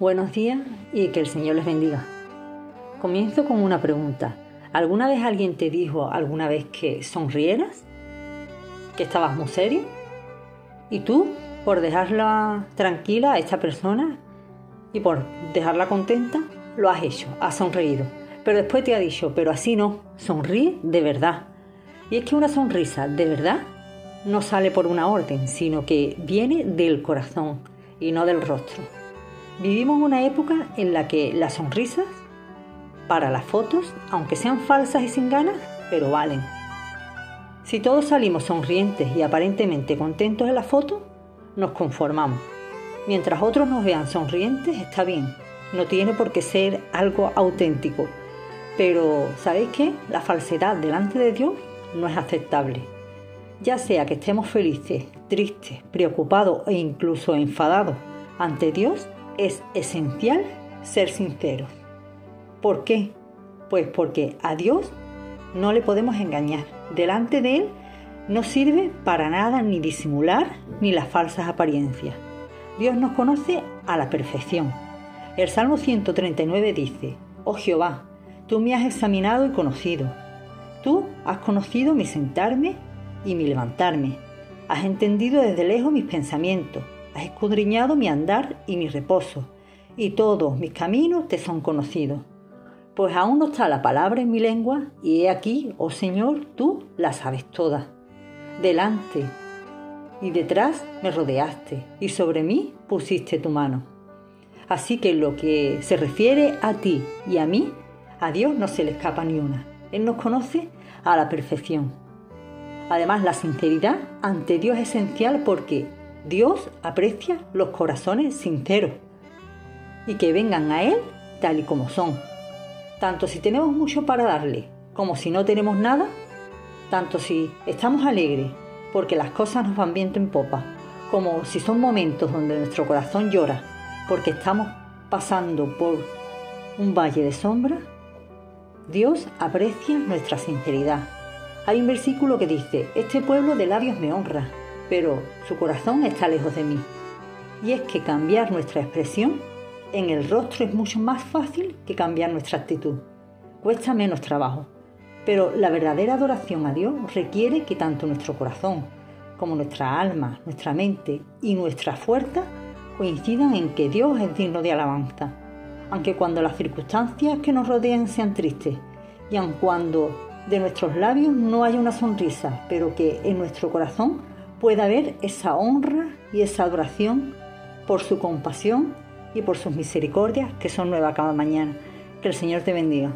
Buenos días y que el Señor les bendiga. Comienzo con una pregunta. ¿Alguna vez alguien te dijo alguna vez que sonrieras? ¿Que estabas muy serio? ¿Y tú, por dejarla tranquila a esta persona y por dejarla contenta, lo has hecho, has sonreído? Pero después te ha dicho, pero así no, sonríe de verdad. Y es que una sonrisa de verdad no sale por una orden, sino que viene del corazón y no del rostro. Vivimos una época en la que las sonrisas para las fotos, aunque sean falsas y sin ganas, pero valen. Si todos salimos sonrientes y aparentemente contentos en la foto, nos conformamos. Mientras otros nos vean sonrientes, está bien. No tiene por qué ser algo auténtico. Pero, ¿sabéis qué? La falsedad delante de Dios no es aceptable. Ya sea que estemos felices, tristes, preocupados e incluso enfadados ante Dios, es esencial ser sinceros. ¿Por qué? Pues porque a Dios no le podemos engañar. Delante de Él no sirve para nada ni disimular ni las falsas apariencias. Dios nos conoce a la perfección. El Salmo 139 dice, Oh Jehová, tú me has examinado y conocido. Tú has conocido mi sentarme y mi levantarme. Has entendido desde lejos mis pensamientos. Has escudriñado mi andar y mi reposo, y todos mis caminos te son conocidos. Pues aún no está la palabra en mi lengua, y he aquí, oh Señor, tú la sabes toda. Delante y detrás me rodeaste, y sobre mí pusiste tu mano. Así que en lo que se refiere a ti y a mí, a Dios no se le escapa ni una. Él nos conoce a la perfección. Además, la sinceridad ante Dios es esencial porque Dios aprecia los corazones sinceros y que vengan a Él tal y como son. Tanto si tenemos mucho para darle como si no tenemos nada, tanto si estamos alegres porque las cosas nos van viento en popa, como si son momentos donde nuestro corazón llora porque estamos pasando por un valle de sombra, Dios aprecia nuestra sinceridad. Hay un versículo que dice, este pueblo de labios me honra, pero su corazón está lejos de mí. Y es que cambiar nuestra expresión en el rostro es mucho más fácil que cambiar nuestra actitud. Cuesta menos trabajo. Pero la verdadera adoración a Dios requiere que tanto nuestro corazón como nuestra alma, nuestra mente y nuestra fuerza coincidan en que Dios es digno de alabanza. Aunque cuando las circunstancias que nos rodean sean tristes y aun cuando de nuestros labios no haya una sonrisa, pero que en nuestro corazón pueda haber esa honra y esa adoración por su compasión y por sus misericordias que son nuevas cada mañana. Que el Señor te bendiga.